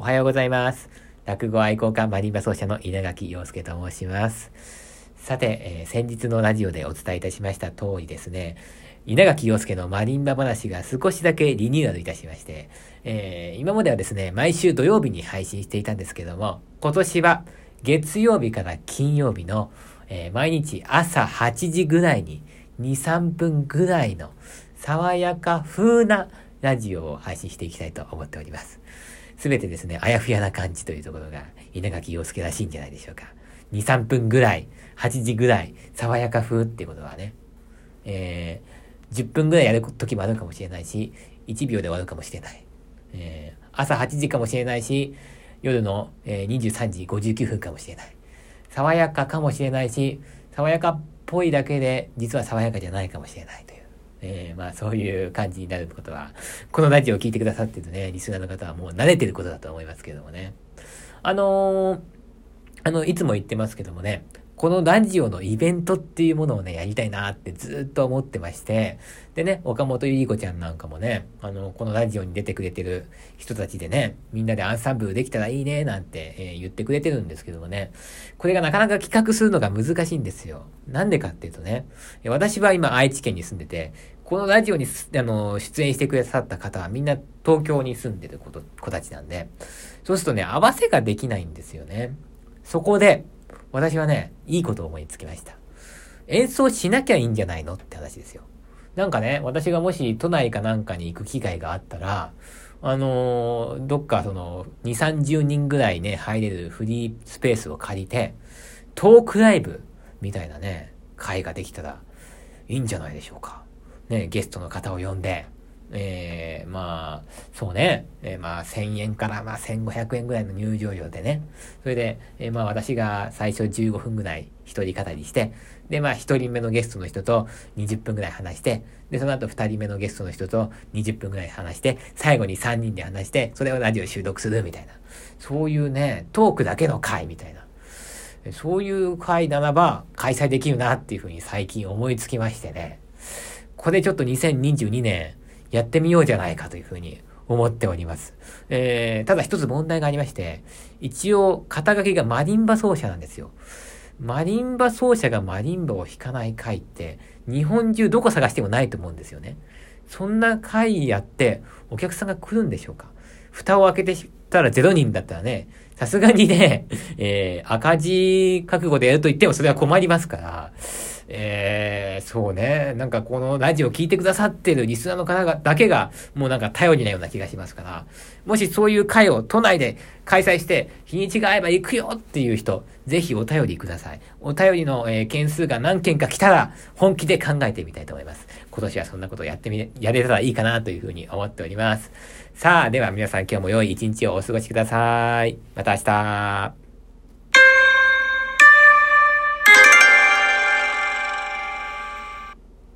おはようございます。落語愛好家マリンバ奏者の稲垣陽介と申します。さて、えー、先日のラジオでお伝えいたしました通りですね、稲垣陽介のマリンバ話が少しだけリニューアルいたしまして、えー、今まではですね、毎週土曜日に配信していたんですけども、今年は月曜日から金曜日の、えー、毎日朝8時ぐらいに2、3分ぐらいの爽やか風なラジオを配信していきたいと思っております。すべてですね、あやふやな感じというところが稲垣陽介らしいんじゃないでしょうか。2、3分ぐらい、8時ぐらい、爽やか風ってことはね、えー、10分ぐらいやる時もあるかもしれないし、1秒で終わるかもしれない。えー、朝8時かもしれないし、夜の、えー、23時59分かもしれない。爽やかかもしれないし、爽やかっぽいだけで、実は爽やかじゃないかもしれない。えー、まあそういう感じになることは、このラジオを聞いてくださってるね、リスナーの方はもう慣れてることだと思いますけどもね。あのー、あの、いつも言ってますけどもね、このラジオのイベントっていうものをね、やりたいなってずっと思ってまして、でね、岡本ゆり子ちゃんなんかもね、あの、このラジオに出てくれてる人たちでね、みんなでアンサンブルできたらいいね、なんて、えー、言ってくれてるんですけどもね、これがなかなか企画するのが難しいんですよ。なんでかっていうとね、私は今愛知県に住んでて、このラジオにあの出演してくださった方はみんな東京に住んでる子子たちなんで、そうするとね、合わせができないんですよね。そこで、私はね、いいことを思いつきました。演奏しなきゃいいんじゃないのって話ですよ。なんかね、私がもし都内かなんかに行く機会があったら、あのー、どっかその、2、30人ぐらいね、入れるフリースペースを借りて、トークライブみたいなね、会ができたらいいんじゃないでしょうか。ね、ゲストの方を呼んで、えー、まあ、そうね、えー、まあ、1000円からまあ、1500円ぐらいの入場料でね、それで、えー、まあ、私が最初15分ぐらい一人語りして、で、まあ、一人目のゲストの人と20分ぐらい話して、で、その後二人目のゲストの人と20分ぐらい話して、最後に3人で話して、それをラジオ収録するみたいな。そういうね、トークだけの回みたいな。そういう回ならば開催できるなっていうふうに最近思いつきましてね。これちょっと2022年、やってみようじゃないかというふうに思っております。えー、ただ一つ問題がありまして、一応肩書きがマリンバ奏者なんですよ。マリンバ奏者がマリンバを弾かない回って、日本中どこ探してもないと思うんですよね。そんな回やって、お客さんが来るんでしょうか蓋を開けてたら0人だったらね、さすがにね、えー、赤字覚悟でやると言ってもそれは困りますから、え、そうね。なんかこのラジオ聞いてくださってるリスナーの方がだけが、もうなんか頼りなような気がしますから、もしそういう会を都内で開催して、日にちが合えば行くよっていう人、ぜひお便りください。お便りの、えー、件数が何件か来たら、本気で考えてみたいと思います。今年はそんなことをやってみ、やれたらいいかなというふうに思っております。さあ、では皆さん今日も良い一日をお過ごしください。また明日。